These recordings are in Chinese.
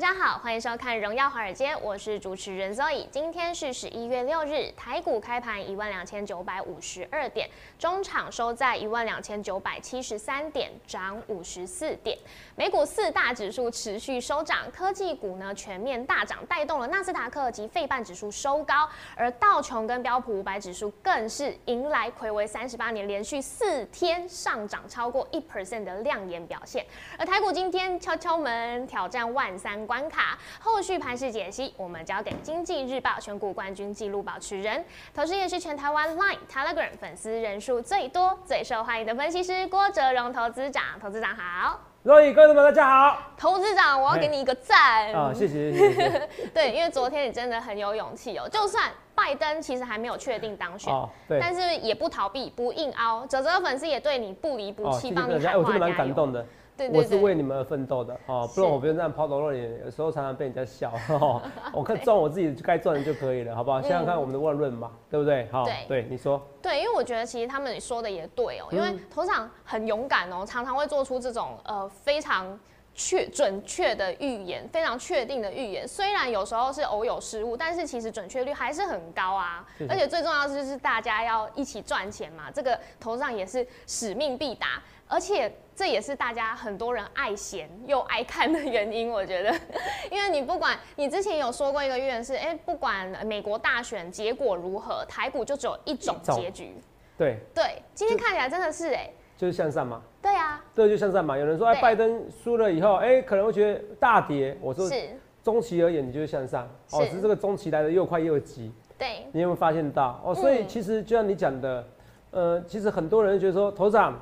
大家好，欢迎收看《荣耀华尔街》，我是主持人 Zoe。今天是十一月六日，台股开盘一万两千九百五十二点，中场收在一万两千九百七十三点，涨五十四点。美股四大指数持续收涨，科技股呢全面大涨，带动了纳斯达克及费半指数收高，而道琼跟标普五百指数更是迎来魁违三十八年连续四天上涨超过一 percent 的亮眼表现。而台股今天敲敲门，挑战万三。关卡后续盘势解析，我们交给经济日报选股冠军纪录保持人，同时也是全台湾 Line Telegram 粉丝人数最多、最受欢迎的分析师郭哲荣投资长。投资长好，各位观众们大家好。投资长，我要给你一个赞啊，谢谢谢谢。对，因为昨天你真的很有勇气哦，就算拜登其实还没有确定当选，但是也不逃避、不硬凹，哲哲粉丝也对你不离不弃，帮你喊话我真的蛮感动的。我是为你们而奋斗的哦，不然我不用这样抛头露脸，有时候常常被人家笑。我看赚我自己该赚的就可以了，好不好？想想看我们的万润嘛，对不对？好，对，你说。对，因为我觉得其实他们说的也对哦，因为头场很勇敢哦，常常会做出这种呃非常确准确的预言，非常确定的预言。虽然有时候是偶有失误，但是其实准确率还是很高啊。而且最重要的就是大家要一起赚钱嘛，这个头上也是使命必达。而且这也是大家很多人爱闲又爱看的原因，我觉得，因为你不管你之前有说过一个预言是，哎，不管美国大选结果如何，台股就只有一种结局。对对，今天看起来真的是哎，就是向上嘛。对啊，对，就向上嘛。有人说，哎，拜登输了以后，哎，可能会觉得大跌。我说，是中期而言，你就是向上。哦，是这个中期来的又快又急。对，你有没有发现到？哦，所以其实就像你讲的，呃，其实很多人觉得说，头长。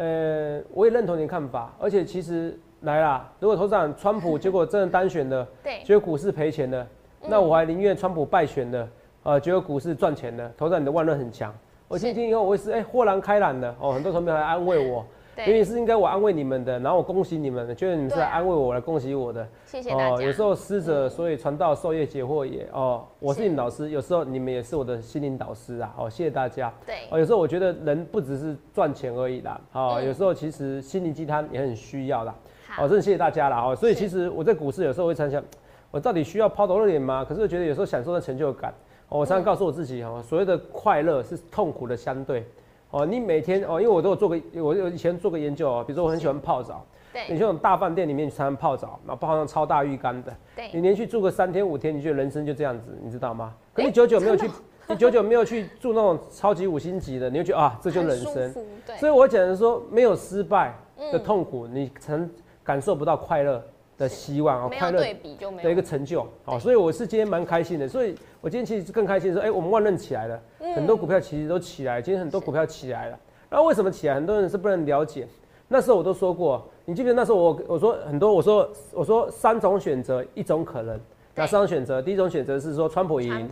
呃，我也认同你的看法，而且其实来啦，如果投资长川普结果真的单选了，对，结果股市赔钱了，那我还宁愿川普败选了，呃，结果股市赚钱了，投资长你的万论很强。我听听以后，我也是哎豁然开朗的哦，很多同学还安慰我。因为是应该我安慰你们的，然后我恭喜你们，觉得你们是来安慰我，来恭喜我的。谢谢大家。有时候师者，所以传道授业解惑也。哦，我是你们老师，有时候你们也是我的心灵导师啊。哦，谢谢大家。对。哦，有时候我觉得人不只是赚钱而已啦。哦，有时候其实心灵鸡汤也很需要啦。好。哦，真的谢谢大家啦。哦，所以其实我在股市有时候会常想，我到底需要抛头露脸吗？可是我觉得有时候享受的成就感。我常常告诉我自己哈，所谓的快乐是痛苦的相对。哦，你每天哦，因为我都有做个，我有以前做个研究哦，比如说我很喜欢泡澡，对，你像大饭店里面常常泡澡，然后泡上超大浴缸的，对，你连续住个三天五天，你觉得人生就这样子，你知道吗？可你久久没有去，你久久没有去住那种超级五星级的，你就觉得啊，这就人生，对，所以我讲的说，没有失败的痛苦，你曾感受不到快乐。的希望啊，快乐的一个成就，好，所以我是今天蛮开心的，所以我今天其实更开心说，哎，我们万润起来了，很多股票其实都起来，今天很多股票起来了，然后为什么起来？很多人是不能了解。那时候我都说过，你记不记得那时候我我说很多，我说我说三种选择，一种可能，哪三种选择？第一种选择是说川普赢，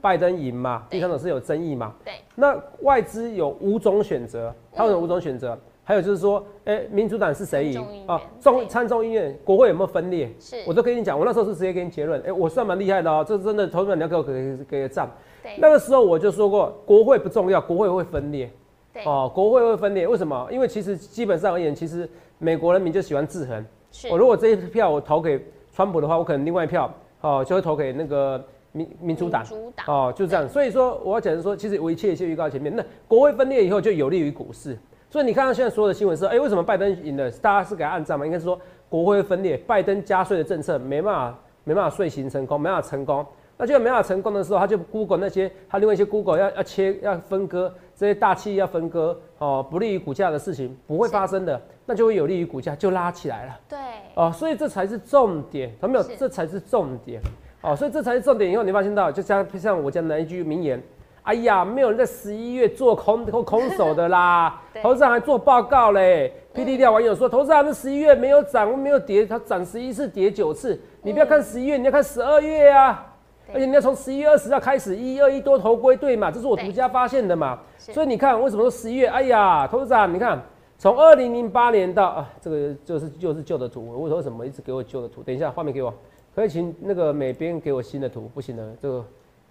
拜登赢嘛，第三种是有争议嘛，对。那外资有五种选择，它有五种选择。还有就是说，哎，民主党是谁赢啊？众参众议院国会有没有分裂？是，我都跟你讲，我那时候是直接给你结论。哎，我算蛮厉害的哦，这真的，投资你要给我给给个赞。对，那个时候我就说过，国会不重要，国会会分裂。对，哦，国会会分裂，为什么？因为其实基本上而言，其实美国人民就喜欢制衡。是，我如果这一票我投给川普的话，我可能另外一票哦就会投给那个民民主党。民主党哦，就这样。所以说，我要讲的说，其实我一切一切预告前面，那国会分裂以后就有利于股市。所以你看到现在所有的新闻是，哎，为什么拜登赢了？大家是给他按赞吗？应该是说国会分裂，拜登加税的政策没办法，没办法税行成功，没办法成功。那就没办法成功的时候，他就 Google 那些，他另外一些 Google 要要切要分割这些大企业要分割哦，不利于股价的事情不会发生的，那就会有利于股价就拉起来了。对，哦，所以这才是重点，有没有？这才是重点。哦，所以这才是重点。以后你发现到，就像像我讲的一句名言。哎呀，没有人在十一月做空空空手的啦 对，投资人还做报告嘞。PDD 的网友说，投资人那十一月没有涨，没有跌，它涨十一次，跌九次。你不要看十一月，你要看十二月啊。而且你要从十一月二十号开始，一二一多头归队嘛，这是我对独家发现的嘛。所以你看，为什么说十一月？哎呀，投资长，你看从二零零八年到啊，这个就是就是旧的图，我为什么一直给我旧的图？等一下，画面给我，可以请那个美编给我新的图，不行的，这个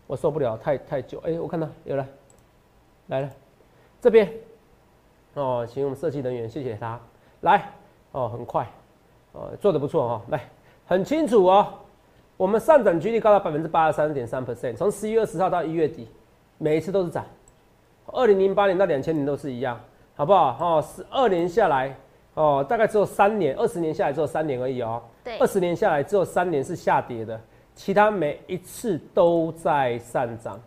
我受不了，太太久。哎、我看到有了，来了，这边哦，请我们设计人员谢谢他来哦，很快哦，做的不错哦，来很清楚哦。我们上涨几率高达百分之八十三点三 percent，从十一月十号到一月底，每一次都是涨。二零零八年到两千年都是一样，好不好？哦，十二年下来，哦，大概只有三年，二十年下来只有三年而已哦。对二十年下来只有三年是下跌的，其他每一次都在上涨，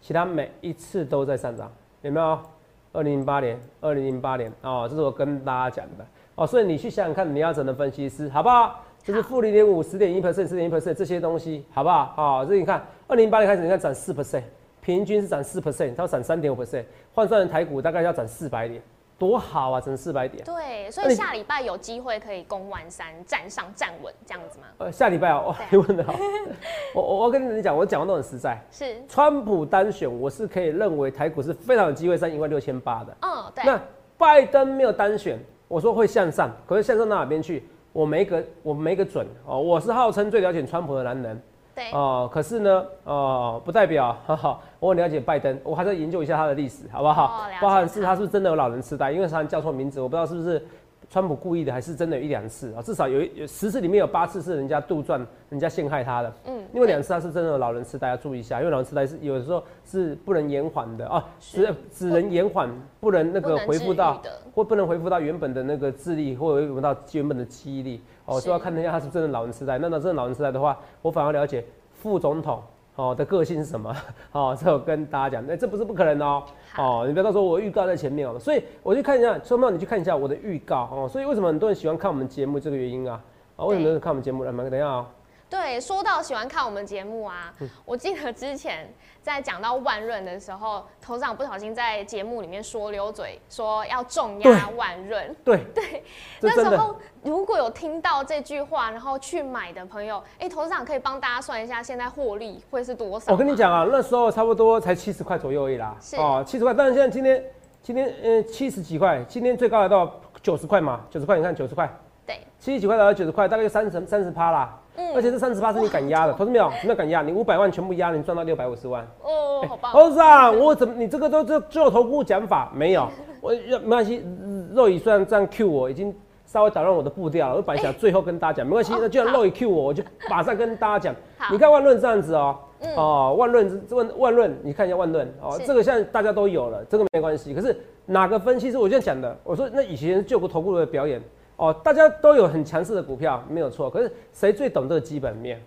其他每一次都在上涨，有没有？二零零八年，二零零八年哦，这是我跟大家讲的哦，所以你去想想看，你要怎么分析师，好不好？就是负零点五、十点一 percent、十点一 percent 这些东西，好不好？好、所以你看，二零零八年开始，你看涨四 percent，平均是涨四 percent，它要涨三点五 percent，换算成台股大概要涨四百点，多好啊，涨四百点。对，所以下礼拜有机会可以攻完山，站上站稳这样子吗？呃，下礼拜哦，哇，你问的好，我我我跟你讲，我讲的都很实在。是，川普单选，我是可以认为台股是非常有机会上一万六千八的。嗯，对，那拜登没有单选，我说会向上，可是向上到哪边去？我没个我没个准哦。我是号称最了解川普的男人对，哦、可是呢，哦、不代表，哈哈，我很了解拜登，我还在研究一下他的历史，好不好？包含是他是不是真的有老人痴呆，因为常常叫错名字，我不知道是不是川普故意的，还是真的有一两次？啊、至少有有十次里面有八次是人家杜撰、人家陷害他的。嗯，另外两次他是真的老人痴呆，要注意一下，因为老人痴呆是有的时候是不能延缓的。啊，只只能延缓，不能那个不能治愈。恢复到，或不能恢复到原本的那个智力，或者恢复到原本的记忆力。哦，是所以要看一下他是真的老人痴呆。那那真的老人痴呆的话，我反而了解副总统哦的个性是什么？哦，这我跟大家讲，那、这不是不可能的哦好。哦，你不要到时候我预告在前面哦，所以我去看一下，周末你去看一下我的预告哦，所以为什么很多人喜欢看我们节目这个原因啊？啊，为什么看我们节目？来，等一下啊、对，说到喜欢看我们节目啊，嗯我记得之前在讲到万润的时候，头长不小心在节目里面说溜嘴，说要重压万润。对对。那时候如果有听到这句话，然后去买的朋友，哎、头长可以帮大家算一下现在获利会是多少？我跟你，讲啊，那时候差不多才七十块左右而已啦。是哦，七十块，但是现在今天今天呃七十几块，今天最高来到九十块嘛，九十块，你看九十块，对，七十几块来到九十块，大概就三十三十趴啦。嗯而且这三十八是你敢压的，投资没有？什么叫敢压？你五百万全部压，你赚到六百五十万。哦，好棒，猴子啊，我怎么你这个都就只有投顾讲法没有？我没关系，肉宇虽然这样 Q 我，已经稍微打乱我的步调了。我本来想最后跟大家讲，没关系，那既然肉宇 Q 我，我就马上跟大家讲。好你看万润这样子哦、嗯哦，万润这万万润，你看一下万润哦，是这个现在大家都有了，这个没关系。可是哪个分析师我这样讲的？我说那以前救过投顾的表演哦，大家都有很强势的股票，没有错。可是谁最懂这个基本面？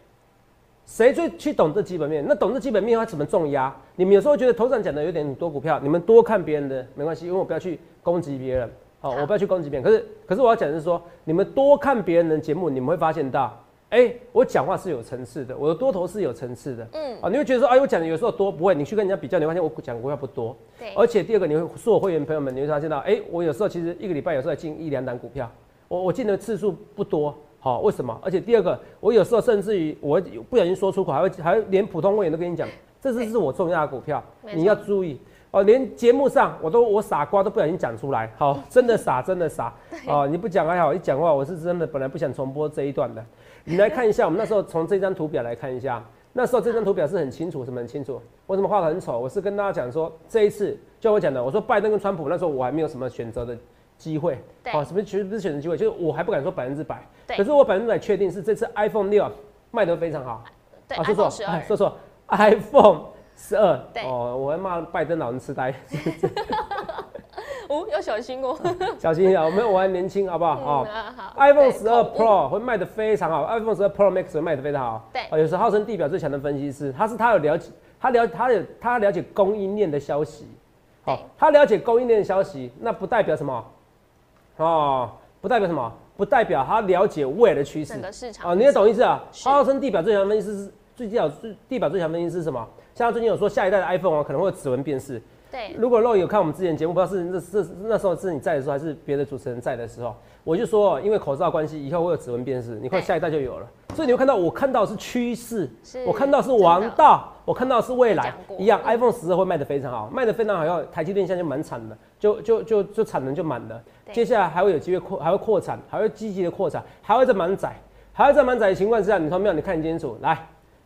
谁最去懂这基本面？那懂这基本面，他怎么重压？你们有时候觉得头上讲的有点多股票，你们多看别人的没关系，因为我不要去攻击别人，好、好我不要去攻击别人。可是，可是我要讲的是说，你们多看别人的节目，你们会发现到，哎、我讲话是有层次的，我的多头是有层次的。嗯，啊，你会觉得说，哎，我讲的有时候多，不会，你去跟人家比较，你会发现我讲的股票不多。对，而且第二个，你会所有会员朋友们，你会发现到，哎、我有时候其实一个礼拜有时候进一两档股票，我我进的次数不多，好、为什么？而且第二个，我有时候甚至于我不小心说出口，还会还会连普通会员都跟你讲，这是是我重要的股票，你要注意。哦，连节目上我都我傻瓜都不小心讲出来，好，真的傻，真的傻。哦，你不讲还好，一讲话我是真的本来不想重播这一段的。你来看一下，我们那时候从这张图表来看一下，那时候这张图表是很清楚，什么很清楚？我怎么画的很丑？我是跟大家讲说，这一次就我讲的，我说拜登跟川普那时候我还没有什么选择的机会，好哦，什么其实不是选择机会，就是我还不敢说百分之百，可是我百分之百确定是这次 iPhone 六卖得非常好，对啊，说错，哎说错，iPhone 十二，对。哦，我还骂拜登老人痴呆，哦，要小心哦，小心一点，我们我还年轻，好不好？好。iPhone 十二 Pro 会卖得非常好，iPhone 十二 Pro Max 会卖得非常好。对。哦，有时候号称地表最强的分析师，他是他有了解，他了他有他了解供应链的消息。他了解供应链的消息，那不代表什么？哦，不代表什么？不代表他了解未来的趋势整。个市场哦，你也懂意思啊？号称地表最强分析师是最近有最地表最强分析师是什么？像最近有说下一代的 iPhone 啊可能会有指纹辨识。对，如果肉有看我们之前节目，不知道是那是那时候是你在的时候，还是别的主持人在的时候，我就说，因为口罩关系，以后会有指纹辨识，你看下一代就有了。所以你会看到，我看到是趋势，我看到是王道，我看到的是未来一样嗯，iPhone 十二会卖的非常好，卖的非常好，要台积电现在就满产了，就就就就产能就满了，接下来还会有机会扩，还会扩产，还会积极的扩产，还会再满载，还会在满载的情况之下，你说没有？你看清楚，来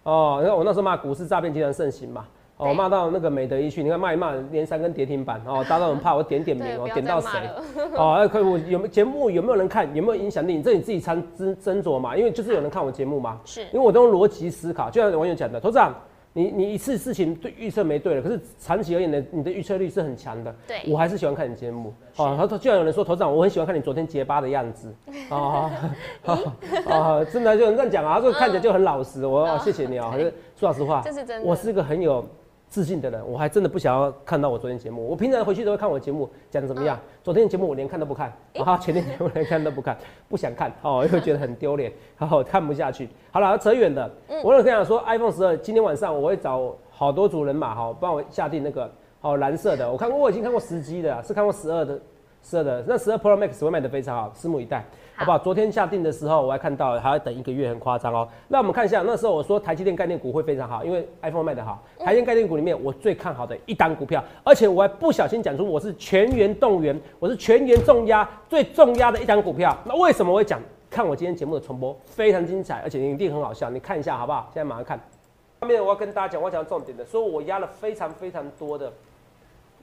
哦，你看我那时候骂股市诈骗集团盛行嘛。哦，骂到那个美德一去，你看骂一骂，连三根跌停板，哦，大家都很怕我点点名对，哦点到谁。哦，那可以，我有没有节目有没有人看？有没有影响力？这你自己参斟斟酌嘛，因为就是有人看我节目嘛。是因为我都用逻辑思考，就像网友讲的，头长，你你一次事情对预测没对了，可是长期而言呢，你的预测力是很强的。对我还是喜欢看你节目。哦，他说，就像有人说，头长，我很喜欢看你昨天结巴的样子。哦，哦，哦真的就这样讲啊，他说看起来就很老实。我哦谢谢你啊，还是说老实话这，是真的。我是一个很有自信的人，我还真的不想要看到我昨天节目。我平常回去都会看我节目讲的怎么样。昨天的节目我连看都不看，然后前天节目连看都不看，不想看 哦，又觉得很丢脸，然 后看不下去。好了，扯远了。我有跟你讲说，iPhone 十二今天晚上我会找好多组人马哈，帮我下定那个好蓝色的。我看过，我已经看过十 G 的啊，是看过十二的。十二的那十二 Pro Max 会卖得非常好，拭目以待，好不好？昨天下定的时候我还看到还要等一个月，很夸张哦。那我们看一下，那时候我说台积电概念股会非常好，因为 iPhone 卖得好。台积电概念股里面我最看好的一档股票，而且我还不小心讲出我是全员动员，我是全员重压最重压的一档股票。那为什么我会讲？看我今天节目的重播非常精彩，而且一定很好笑，你看一下好不好？现在马上看。下面我要跟大家讲，我要讲重点的，说我压了非常非常多的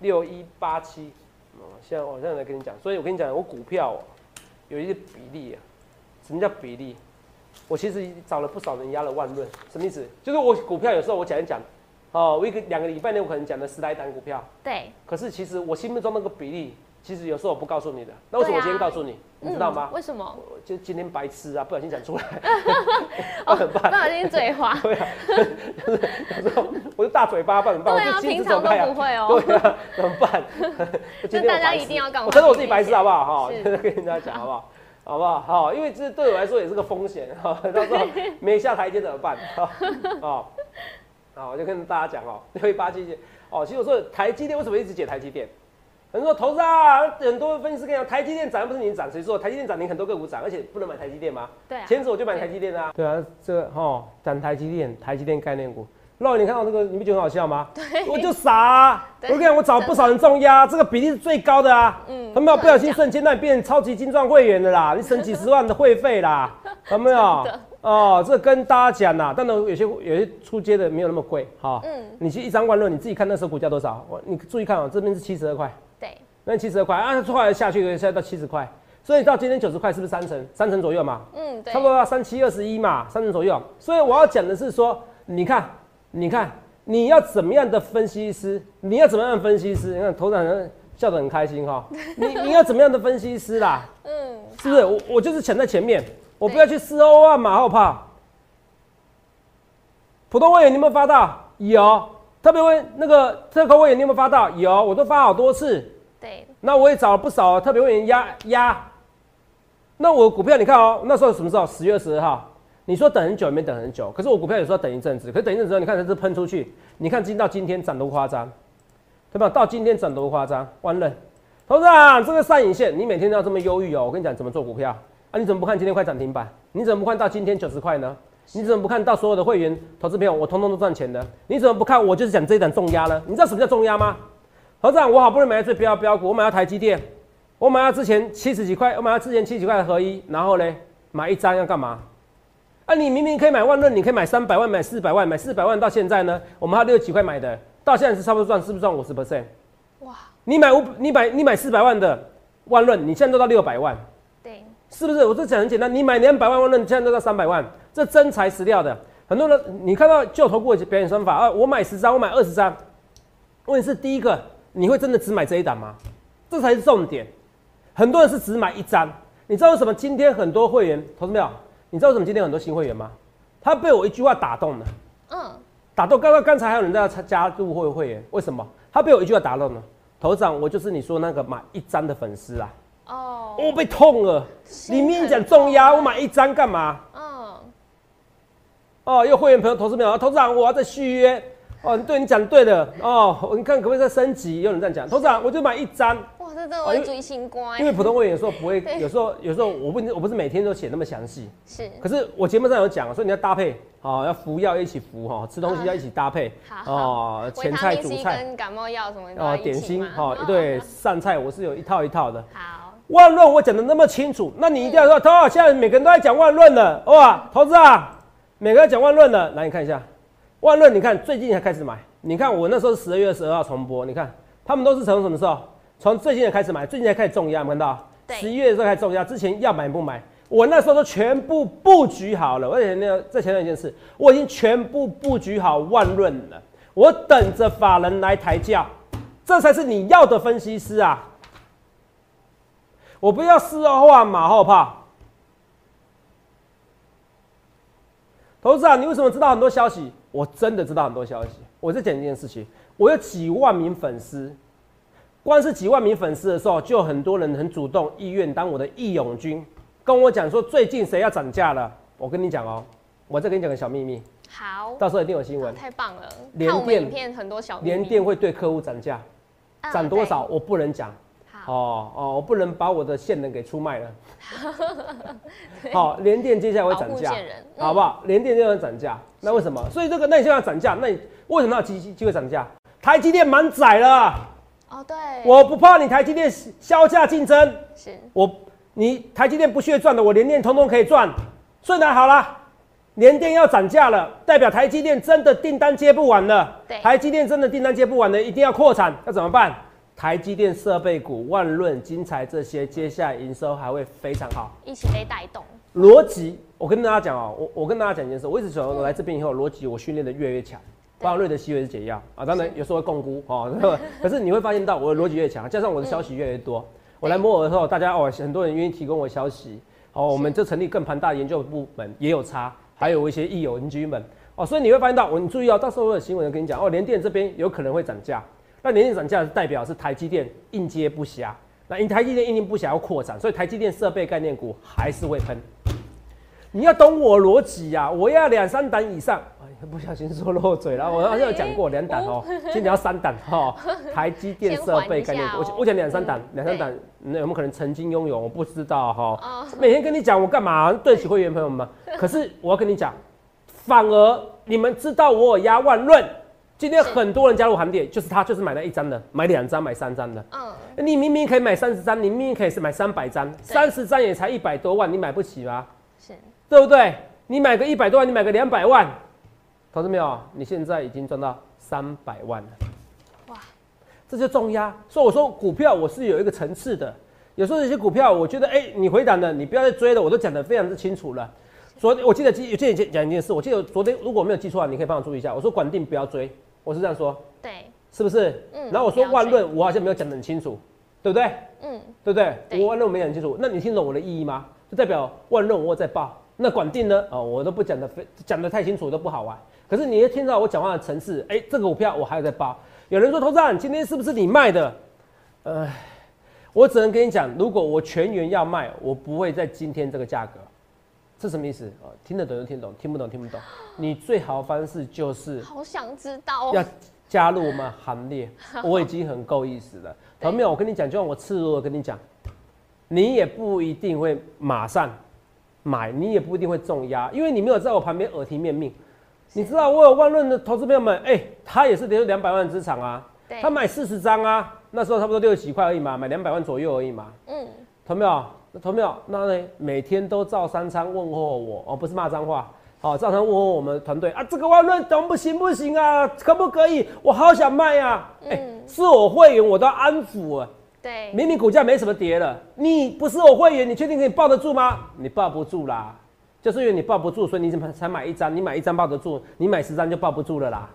六一八七。哦，现在我现在来跟你讲，所以我跟你讲，我股票、哦、有一些比例啊。什么叫比例？我其实找了不少人压了万润，什么意思？就是我股票有时候我讲一讲，哦，我一个两个礼拜内我可能讲了十来单股票，对，可是其实我心目中那个比例，其实有时候我不告诉你的。那为什么我今天告诉你？你知道吗嗯？为什么？我就今天白痴啊，不小心讲出来，哦，怎么办？不小心嘴滑。对啊，有时候我就大嘴巴，不然怎么办？对啊，我就金平常都不。会哦。对啊，怎么办？我今天大家一定要赶快我承认我自己白痴好不好？哈，是跟大家讲好不好？好不好？好，因为这对我来说也是个风险哈，到时候没下台阶怎么办？好，好，好，我就跟大家讲哦，六一八七哦，其实我说台积电为什么一直解台积电？很多投资啊，很多分析师跟你讲，台积电涨又不是你涨，谁说台积电涨你很多个股涨，而且不能买台积电吗？对啊，前子我就买台积电啊。对啊，这个哦，涨台积电，台积电概念股。肉，你看到这个，你不觉得很好笑吗？对我就傻、啊。我对跟你讲，我找不少人重压，这个比例是最高的啊。嗯有没有不小心瞬间让你变成超级精壮会员的啦？你省几十万的会费啦，有没有？哦，这跟大家讲啦，当然有些有些出街的没有那么贵哈。嗯，你去一张万润，你自己看那时候股价多少？我你注意看哦、这边是七十二块。对，那七十二块啊，后来下去现在到七十块，所以到今天九十块是不是三成？三成左右嘛，嗯，对差不，多要三七二十一嘛，三成左右。所以我要讲的是说，你看，你看，你要怎么样的分析师？你要怎么样的分析师？你看头长人笑得很开心哈、你你要怎么样的分析师啦？嗯，是不是？我我就是抢在前面，我不要去四欧啊马后炮。普通会员你有没有发到？有。特别会那个特扣会员你有没有发到？有，我都发好多次。对，那我也找了不少特别会员压压。那我股票你看哦，那时候什么时候？十月十二号。你说等很久也没等很久，可是我股票有时候等一阵子，可是等一阵子之后，你看它是喷出去，你看今到今天涨多夸张，对吧？到今天涨多夸张，完了。投资长，这个上影线，你每天都要这么忧郁哦。我跟你讲怎么做股票啊？你怎么不看今天快涨停板？你怎么不看到今天九十块呢？你怎么不看到所有的会员投资朋友我通通都赚钱的？你怎么不看我就是讲这一档重压呢？你知道什么叫重压吗？投资长，我好不容易买到最标标股，我买到台积电，我买到之前七十几块，我买到之前七十几块的合一，然后呢，买一张要干嘛？啊，你明明可以买万润，你可以买三百万，买四百万，买四百万到现在呢，我们还有六十几块买的，到现在是差不多赚，是不是赚五十 percent？哇，你买五，你买你买四百万的万润，你现在都到六百万，对，是不是？我这讲很简单，你买两百万万润，你现在都到三百万，这真材实料的。很多人你看到旧投顾的表演算法啊，我买十张，我买二十张，问题是第一个，你会真的只买这一档吗？这才是重点。很多人是只买一张，你知道为什么今天很多会员投资没有？你知道为什么今天很多新会员吗？他被我一句话打动了。嗯，打动。刚刚刚才还有人在加加入会会员，为什么？他被我一句话打动了。头长，我就是你说那个买一张的粉丝啊，哦，我被痛了。心你明明很讲重压，我买一张干嘛？嗯，哦，又会员朋友投资没有？投资长，我要再续约。哦，对你讲对的哦，你看可不可以再升级？有人这样讲，投资长，我就买一张。哇，这真的会追星光。因为普通会员有时候不会，有时候有时候我不我不是每天都写那么详细。是。可是我节目上有讲，所以你要搭配哦，要服药一起服哈，吃东西要一起搭配。好。哦，前菜、主菜跟感冒药什么哦，点心哈，对，上菜我是有一套一套的。好。万论我讲的那么清楚，那你一定要说，投现在每个人都在讲万论了，哇，投资啊，每个人讲万论了，来你看一下，万润，你看最近才开始买。你看我那时候十二月十二号重播，你看他们都是从什么时候？从最近才开始买，最近才开始重压，看到？十一月的时候开始重压，之前要买不买？我那时候都全部布局好了。而且那个再强调一件事，我已经全部布局好万润了，我等着法人来抬轿，这才是你要的分析师啊！我不要事后话马后炮。投资啊，你为什么知道很多消息？我真的知道很多消息。我在讲一件事情，我有几万名粉丝，光是几万名粉丝的时候，就有很多人很主动意愿当我的义勇军，跟我讲说最近谁要涨价了。我跟你讲哦，我再跟你讲个小秘密，好，到时候一定有新闻。太棒了，连电片很多小连电会对客户涨价，涨多少我不能讲。哦哦，我不能把我的线人给出卖了。好，联电接下来会涨价，好不好？联电就要涨价，那为什么？所以这个，那你现在涨价，那你为什么要机机会涨价？台积电满载了。哦，对。我不怕你台积电销价竞争，是我你台积电不屑赚的，我联电通通可以赚。所以呢，好了，联电要涨价了，代表台积电真的订单接不完了。对，台积电真的订单接不完了，一定要扩产，要怎么办？台积电设备股、万润、金财这些，接下来营收还会非常好，一起被带动。逻辑，我跟大家讲哦，我我跟大家讲一件事，我一直想我来这边以后，逻辑我训练的越来越强。包括瑞德西韦是解药啊，当然有时候会共估哦，可是你会发现到我的逻辑越强，加上我的消息越来越多。我来摩尔的时候，大家哦，很多人愿意提供我消息哦，我们就成立更庞大的研究部门也有差，还有一些益友邻居们哦，所以你会发现到我，你注意哦，到时候我有新闻跟你讲哦，联电这边有可能会涨价。那联电涨价是代表是台积电应接不暇，那因台积电应接不暇要扩展，所以台积电设备概念股还是会喷。你要懂我逻辑呀，我要两三档以上，哎，不小心说漏嘴了，我好像有讲过两档哦，今天要三档哈。台积电设备概念股，我我讲两三档，两三档，那有没有可能曾经拥有？我不知道哈。每天跟你讲我干嘛？对起会员朋友们吗？可是我要跟你讲，反而你们知道我有压万润。今天很多人加入行列，就是他就是买了一张的，买两张，买三张的。嗯，你明明可以买三十张，你明明可以是买三百张，三十张也才一百多万，你买不起吗？是，对不对？你买个一百多万，你买个两百万，投资没有？你现在已经赚到三百万了。哇，这就重压。所以我说股票我是有一个层次的，有时候有些股票我觉得，哎，你回档了，你不要再追了，我都讲得非常之清楚了。昨天我记得记记得讲一件事，我记得昨天如果没有记错，你可以帮我注意一下。我说管定不要追。我是这样说，对，是不是？嗯。然后我说万润，我好像没有讲得很清楚，对不对？嗯，对不对？我万润没讲清楚，那你听懂我的意义吗？就代表万润我在报，那管定呢？哦，我都不讲的非讲的太清楚都不好玩。可是你也听到我讲话的层次，哎，这个股票我还有在报。有人说投资人今天是不是你卖的？呃，我只能跟你讲，如果我全员要卖，我不会在今天这个价格。是什么意思啊？听得懂就听懂，听不懂听不懂。你最好的方式就是好想知道要加入我们行列，我已经很够意思了。朋友我跟你讲，就像我赤裸裸跟你讲，你也不一定会马上买，你也不一定会重压，因为你没有在我旁边耳提面命。你知道我有万润的投资朋友们，哎，他也是得两百万资产啊，他买四十张啊，那时候差不多六十几块而已嘛，买两百万左右而已嘛。嗯，投没有？投没有，那呢？每天都照三餐问候我哦，不是骂脏话，好，照常问候我们团队啊。这个万润怎不行不行啊？可不可以？我好想卖呀！哎，是我会员，我都要安抚啊。对，明明股价没什么跌了，你不是我会员，你确定可以抱得住吗？你抱不住啦，就是因为你抱不住，所以你怎么才买一张？你买一张抱得住，你买十张就抱不住了啦。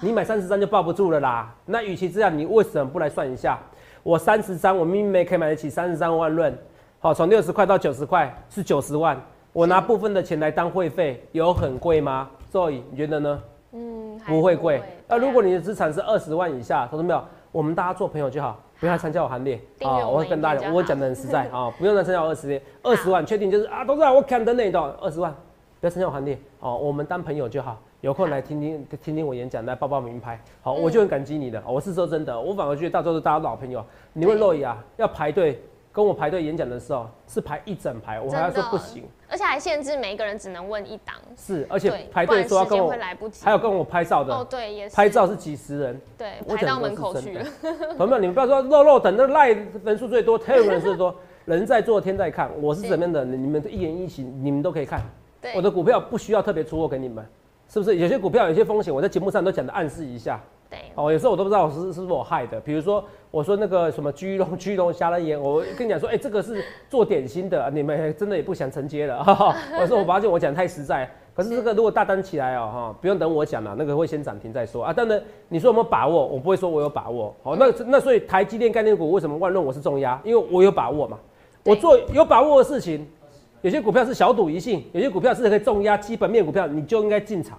你买三十张就抱不住了啦。那与其这样，你为什么不来算一下？我三十张，我明明没可以买得起三十三万润。好，从六十块到九十块是九十万，我拿部分的钱来当会费，有很贵吗？所以你觉得呢？嗯，不会贵。那如果你的资产是二十万以下，同志没有？我们大家做朋友就好，不要参加我行列。啊！我会跟大家，我讲的很实在。啊，不用来参加我二十列，二十万确定就是啊，董事长我看的那一段二十万，不要参加我行列。哦，我们当朋友就好，有空来听听听听我演讲，来报报名牌，好，我就很感激你的。我是说真的，我反而觉得到时候大家老朋友，你问洛伊啊，要排队。跟我排队演讲的时候是排一整排，我还要说不行，而且还限制每一个人只能问一档。是，而且排队说要跟我，还有跟我拍照的。哦，对，也是。拍照是几十人，对，排到门口去了。朋友们，你们不要说肉肉等，那赖人数最多，太有人数多，人在做天在看，我是怎么样的，你们一言一行，你们都可以看。我的股票不需要特别出货给你们，是不是？有些股票有些风险，我在节目上都讲的暗示一下。对，哦，有时候我都不知道是是不是我害的，比如说我说那个什么居龙 居龙虾仁盐，我跟你讲说，哎，这个是做点心的，你们真的也不想承接了。哈哈我说我发现我讲太实在，可是这个如果大单起来哦，哈，不用等我讲了，那个会先涨停再说啊。当然你说有没有把握，我不会说我有把握。好，那那所以台积电概念股为什么万润我是重压？因为我有把握嘛，我做有把握的事情，有些股票是小赌一性，有些股票是可以重压基本面股票，你就应该进场。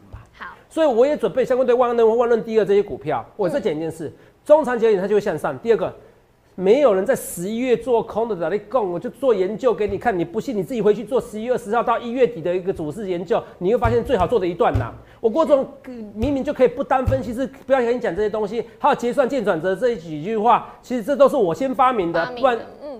所以我也准备相关对万润、万润第二这些股票。我再讲一件事，中长节点它就会向上。第二个，没有人在十一月做空的，在那供，我就做研究给你看。你不信，你自己回去做十一月十号到一月底的一个主事研究，你会发现最好做的一段呐。我过这种明明就可以不单分析，是不要跟你讲这些东西，还有结算见转折这几句话，其实这都是我先发明的，不然。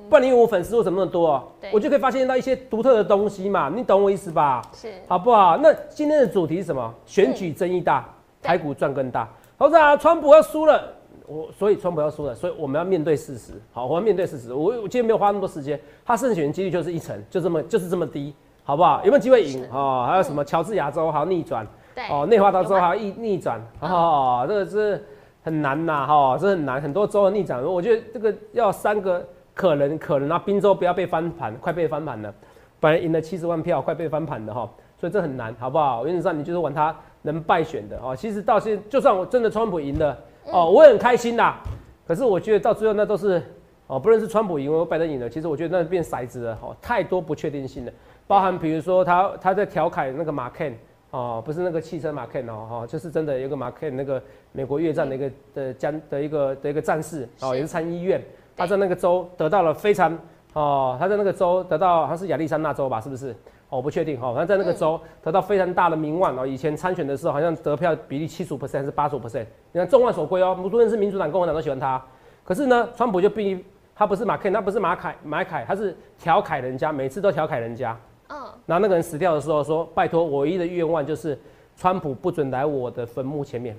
不然你我粉丝为什么那么多？我就可以发现到一些独特的东西嘛，你懂我意思吧？是，好不好？那今天的主题是什么？选举争议大，台股赚更大。好啊，川普要输了，我所以川普要输了，所以我们要面对事实。好，我要面对事实。我我今天没有花那么多时间，他胜选几率就是一成，就这么就是这么低，好不好？有没有机会赢哦？还有什么乔治亚州还要逆转？对，哦，内华达州还要逆逆转？哦，这个是很难呐，哈，这很难，很多州的逆转。我觉得这个要三个。可能可能啊，滨州不要被翻盘，快被翻盘了。本来赢了七十万票，快被翻盘了哈，所以这很难，好不好？原则上你就是玩他能败选的哦。其实到现，就算我真的川普赢了哦，我也很开心啦。可是我觉得到最后那都是哦，不论是川普赢或拜登赢了，其实我觉得那变骰子了哦，太多不确定性了。包含比如说他他在调侃那个马 Ken 哦，不是那个汽车马 Ken 哦，哈，就是真的有个马 Ken 那个美国越战的一个的将的一个的一个战士哦，也是参议院。他在那个州得到了非常哦，他在那个州得到他是亚利桑那州吧，是不是？哦，我不确定哈，反正在那个州得到非常大的名望哦。以前参选的时候好像得票比例七十五 percent 还是八十五 percent，你看众望所归哦。无论是民主党、共和党都喜欢他。可是呢，川普就必他不是马凯，他不是马凯马凯，他是调侃人家，每次都调侃人家。嗯。然后那个人死掉的时候说：“拜托，唯一的愿望就是川普不准来我的坟墓前面。”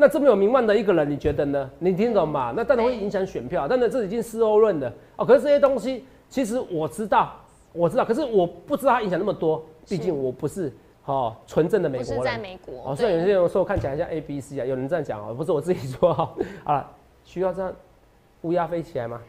那这么有名望的一个人，你觉得呢？你听懂吗？那当然会影响选票，但是这已经是欧论了哦。可是这些东西，其实我知道，我知道，可是我不知道它影响那么多。毕竟我不是哦纯正的美国人。在美国。哦，虽然有些人说我看起来像 A B C 啊，有人这样讲哦，不是我自己说哈。啊，需要这样乌鸦飞起来吗？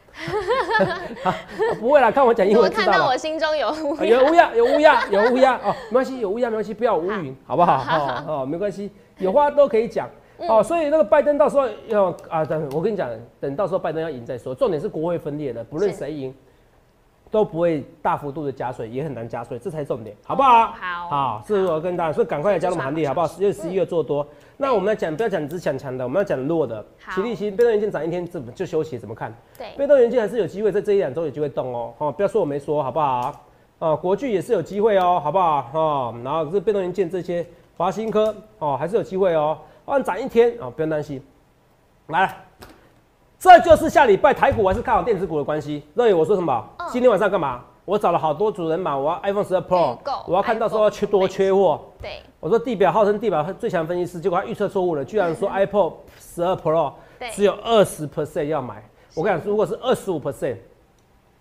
不会啦，看我讲英文看到我心中有有乌鸦，有乌鸦，有乌鸦哦，没关系，有乌鸦没关系，不要乌云，好不好？哦哦，没关系，有话都可以讲。哦，所以那个拜登到时候要啊，等我跟你讲，等到时候拜登要赢再说。重点是国会分裂的，不论谁赢，都不会大幅度的加税，也很难加税，这才重点，好不好？好，好，是我跟大家，所以赶快来加入行列，好不好？十月、十一月做多。那我们来讲，不要讲只讲强的，我们要讲弱的。齐力新被动元件涨一天，怎么就休息？怎么看？对，被动元件还是有机会在这一两周有机会动哦。哦，不要说我没说，好不好？哦，国巨也是有机会哦，好不好？哦，然后这被动元件这些，华新科哦，还是有机会哦。按涨一天啊，不用担心。来，这就是下礼拜台股还是看好电子股的关系。认为我说什么？今天晚上干嘛？我找了好多主人嘛，我要 iPhone 十二 Pro，我要看到时候缺多缺货。对，我说地表号称地表最强分析师，结果他预测错误了，居然说 iPhone 十二 Pro 只有二十 percent 要买。我跟你讲，如果是二十五 percent，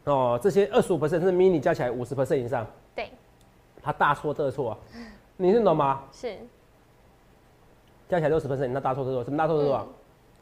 哦，这些二十五 percent 是 mini 加起来五十 percent 以上。对，他大错特错，你听懂吗？是。加起来六十分身，那大错特错？什么大错是多少？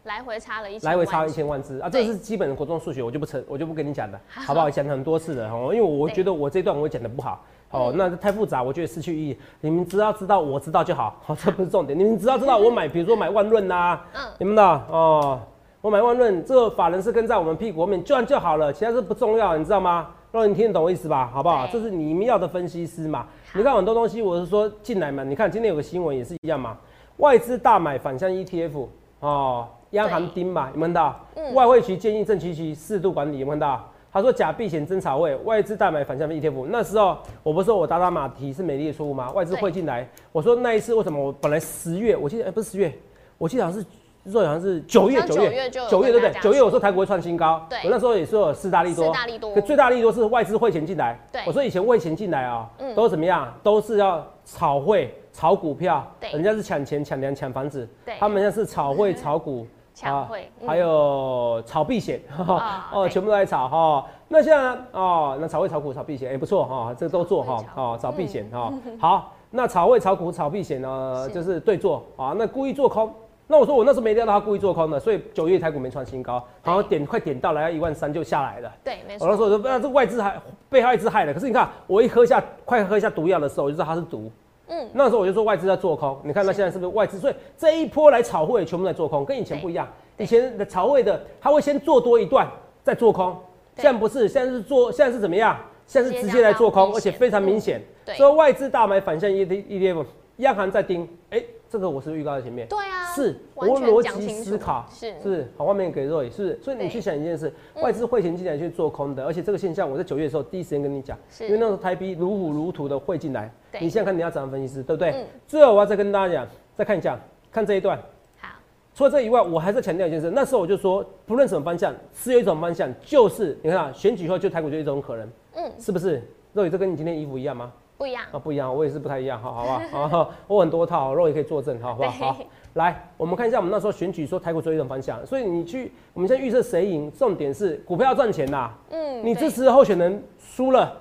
来回差了一来回差了一千万只啊！这是基本的国中数学，我就不成，我就不跟你讲了，好不好？讲很多次的哦，因为我觉得我这段我讲的不好哦，那太复杂，我觉得失去意义。你们只要知道我知道就好，好，这不是重点。你们只要知道我买，比如说买万润呐，嗯，你们的哦，我买万润，这个法人是跟在我们屁股后面，这样就好了，其他是不重要，你知道吗？让你听得懂我意思吧，好不好？这是你们要的分析师嘛？你看很多东西，我是说进来嘛，你看今天有个新闻也是一样嘛。外资大买反向 ETF 哦，央行盯嘛，有看到？外汇局建议正期期适度管理，有看到？他说假避险争炒位，外资大买反向 ETF。那时候我不是说我打打马蹄是美丽的错误吗？外资汇进来，我说那一次为什么我本来十月，我记得哎、不是十月，我记得好像是。说好像是九月，九月，九月对不对九月我说说台股会创新高，我那时候也说有四大利多，四大利多可最大利多是外资汇钱进来。我说以前汇钱进来啊、嗯都是怎么样？都是要炒汇、炒股票，对人家是抢钱、抢粮、抢房子对，他们家是炒汇、炒股。抢汇嗯还有炒避险，哦，对全部都在炒哈。那现在哦，那炒汇、炒股、炒避险，哎，不错哈，这都做哈哦，炒避险哈。好，那炒汇、炒股、炒避险呢，就是对做啊。那故意做空，那我说我那时候没料到他故意做空的，所以九月台股没创新高，好像点快点到了要一万三就下来了。对，没我那时错，候我说，那这外资还被外资害了。可是你看，我一喝下快喝下毒药的时候，我就知道它是毒。嗯，那时候我就说外资在做空。你看那现在是不是外资？所以这一波来炒汇全部在做空，跟以前不一样。以前的炒汇的，他会先做多一段，再做空。对现在不是，现在是做，现在是怎么样？现在是直接来做空，而且非常明显。对所以外资大买反向 E D ETF，央行在盯。哎，这个我是预告在前面。对啊，是，我逻辑思考。是。是好，外面给肉也是，所以你去想一件事，嗯。外资汇钱进来去做空的，而且这个现象我在九月的时候第一时间跟你讲，因为那时候台币如虎如荼的汇进来，你现在看你要怎样分析师，对不对？嗯。最后我要再跟大家讲，再看一下，看这一段。好，除了这以外，我还是强调一件事，那时候我就说，不论什么方向，只有一种方向，就是你看啊，选举后就台股就一种可能，嗯，是不是？肉眼这跟你今天衣服一样吗？不一样，啊，不一样，我也是不太一样，好好吧好？我很多套，肉也可以作证，好不好？对 好，来，我们看一下我们那时候选举说台股只有一种方向，所以你去，我们现在预测谁赢，重点是股票要赚钱呐。嗯，你支持的候选人输了、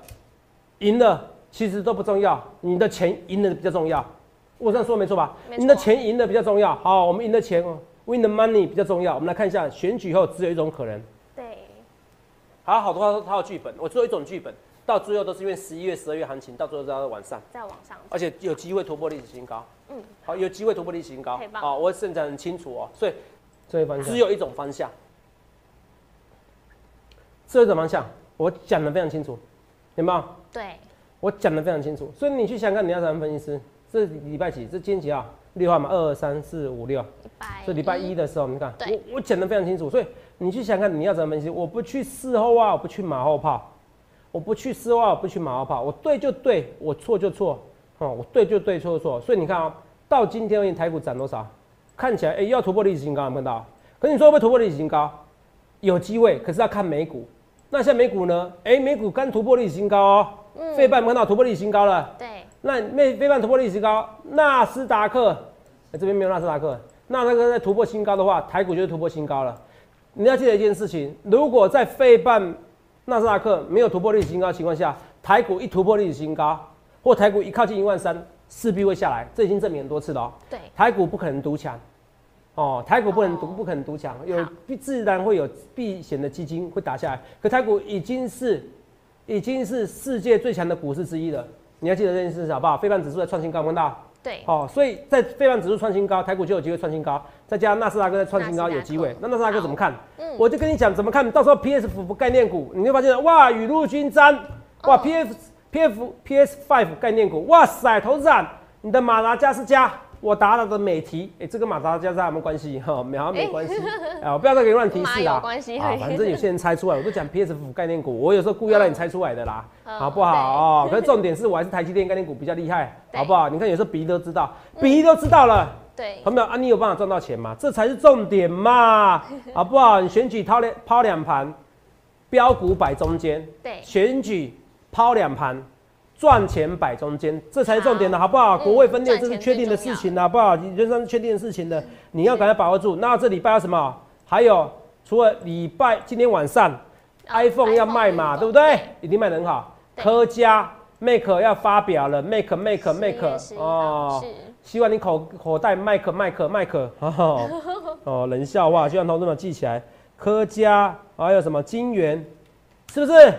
赢了，其实都不重要，你的钱赢的比较重要。我这样说没错吧？你的钱赢的比较重要。好，我们赢的钱哦，win the money 比较重要。我们来看一下选举后只有一种可能。对，好，好多套套剧本，我只有一种剧本，到最后都是因为十一月、十二月行情，到最后都要晚上。再往上，而且有机会突破历史新高。嗯嗯，好，有机会突破历史新高好，我现在很清楚哦，所以这一方向只有一种方向，只有一种方向，我讲的非常清楚，有没有？对，我讲的非常清楚，所以你去想想看，你要怎么分析师？这礼拜几？这今天几号？六号嘛，二三四五六。一百，所以礼拜一的时候，你看我我讲的非常清楚，所以你去想看你要怎么分析。我不去事后啊，我不去马后炮，我不去事后啊，我不去马后炮，我对就对，我错就错，哦，我对就对，错就错。所以你看啊、到今天为止台股涨多少？看起来哎、又要突破历史新高，有没有看到？可是你说会不会突破历史新高？有机会，可是要看美股。那现在美股呢？哎、美股刚突破历史新高哦，嗯费半看到突破历史新高了？对，那费费半突破历史新高，纳斯达克、欸这边没有纳斯达克，那那个在突破新高的话，台股就是突破新高了。你要记得一件事情，如果在费半、纳斯达克没有突破历史新高的情况下，台股一突破历史新高，或台股一靠近一万三，势必会下来，这已经证明很多次了哦。对，台股不可能独强，哦，台股不能独、哦不可能独强，有必自然会有避险的基金会打下来。可台股已经是已经是世界最强的股市之一了，你要记得这件事好不好？非半指数在创新高，看到？对，哦，所以在非半指数创新高，台股就有机会创新高，再加上纳斯达克在创新高有机会。那纳斯达克怎么看？嗯。我就跟你讲怎么看，到时候 PS 五概念股，你会发现哇，雨露均沾，哇哦，PF PF PS Five 概念股，哇塞，投资长，你的马达加斯加，我答了的美题，哎、这跟马达加斯没有关系？哈、没好像没关系，哎、我不要再给你乱提示马有啦。啊关系啊，反正有些人猜出来，我都讲 PS 五概念股，我有时候故意要让你猜出来的啦，嗯好不好哦？可是重点是我还是台积电概念股比较厉害，好不好？你看有时候比例都知道，比例都知道了。对，有没有啊？你有办法赚到钱吗？这才是重点嘛，好不好？你选举抛两抛两盘，标股摆中间，对，选举抛两盘，赚钱摆中间，这才是重点的，好不好？嗯国会分裂这是确定的事情的，好不好？你人生是确定的事情的，你要赶快把握住。那这礼拜有什么？还有除了礼拜今天晚上、iPhone 要卖嘛，对不对？一定卖得很好。对科家 Make 要发表了，Make Make Make 11号是，希望你口口袋麦克麦克麦克，哦哦，冷笑话，希望同志们记起来。科家还有什么金源，是不是？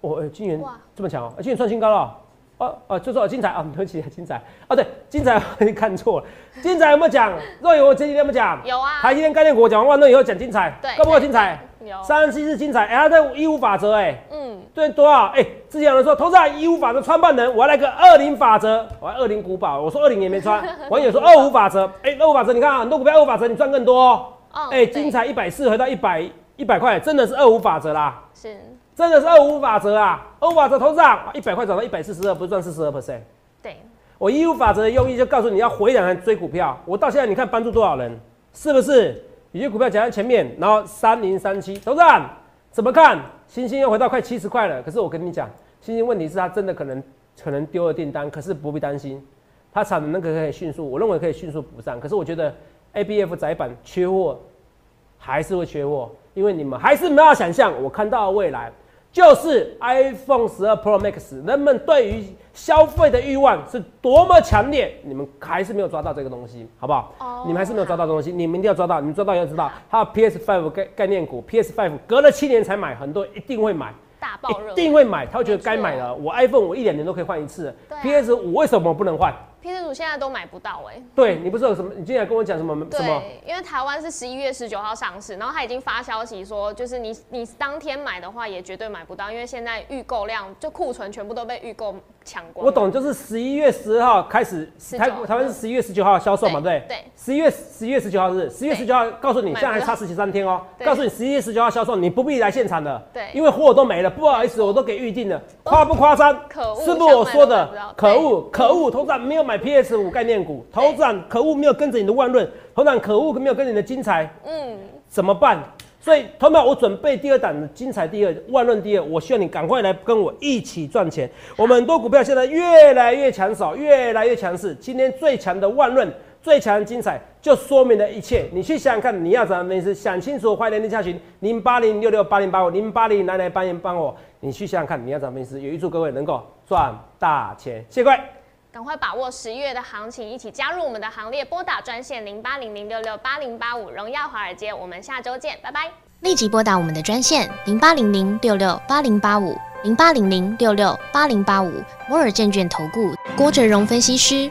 哦，哎金源哇这么强哦，金元创新高了哦。哦哦，就说精彩啊，对不起，精彩啊，对，精彩你看错了，精彩有没有讲？若有我前几天有没有讲？有啊，台积电概念股我讲完万乐以后讲精彩，对够不够精彩？有，三十七是精彩，哎、它在一五法则哎、嗯，对多少？哎、之前有人说投资人义务法则穿半人，我要来个二零法则，我要二零古堡，我说二零也没穿，网友说二五法则，哎、二五法则，你看啊很多股票二五法则你赚更多哦，哦哎、对精彩一百四回到一百一百块，真的是二五法则啦，是，真的是二五法则啊！二五法则投资啊，一百块涨到一百四十二，不是赚四十二 percent。对，我一五法则的用意就告诉你要回档来追股票。我到现在你看帮助多少人，是不是？有些股票讲在前面，然后三零三七，投资人怎么看？星星又回到快七十块了。可是我跟你讲，星星问题是它真的可能可能丢了订单，可是不必担心，它产能那个可以迅速，我认为可以迅速补上。可是我觉得 A B F 窄板缺货还是会缺货，因为你们还是没有想象，我看到未来。就是 iPhone 十二 Pro Max，人们对于消费的欲望是多么强烈，你们还是没有抓到这个东西，好不好？哦，你们还是没有抓到东西，你们一定要抓到，你们抓到要知道，还有 PS Five 概概念股，PS Five 隔了七年才买，很多人一定会买，大爆热，一定会买，他会觉得该买了。我 iPhone 我一两年都可以换一次，PS 五为什么不能换现在都买不到哎，对你不是有什么？你今天跟我讲什么？什么？因为台湾是十一月十九号上市，然后他已经发消息说，就是你你当天买的话也绝对买不到，因为现在预购量就库存全部都被预购抢光。我懂，就是十一月十二号开始，台台湾是十一月十九号销售嘛？对对，十一月十一月十九号是十一月十九号，告诉你现在还差十七三天哦，告诉你十一月十九号销售，你不必来现场的，对，因为货都没了，不好意思，我都给预定了，夸不夸张？可恶，是不是我说的？可恶，可恶，通常没有买 PS 五概念。股头涨可恶，没有跟着你的万润；头涨可恶，没有跟着你的精彩。嗯，怎么办？所以，头们，我准备第二档的精彩第二，万润第二。我需要你赶快来跟我一起赚钱。我们很多股票现在越来越抢手，越来越强势。今天最强的万润，最强的精彩，就说明了一切。你去想想看，你要怎么分析？想清楚，快点联系下群零八零六六八零八五零八零来来帮帮我。你去想想看，你要怎么分析？也预祝各位能够赚大钱。谢谢各位。赶快把握十一月的行情，一起加入我们的行列，拨打专线零八零零六六八零八五，荣耀华尔街，我们下周见，拜拜。立即拨打我们的专线零八零零六六八零八五零八零零六六八零八五摩尔证券投顾郭哲荣分析师。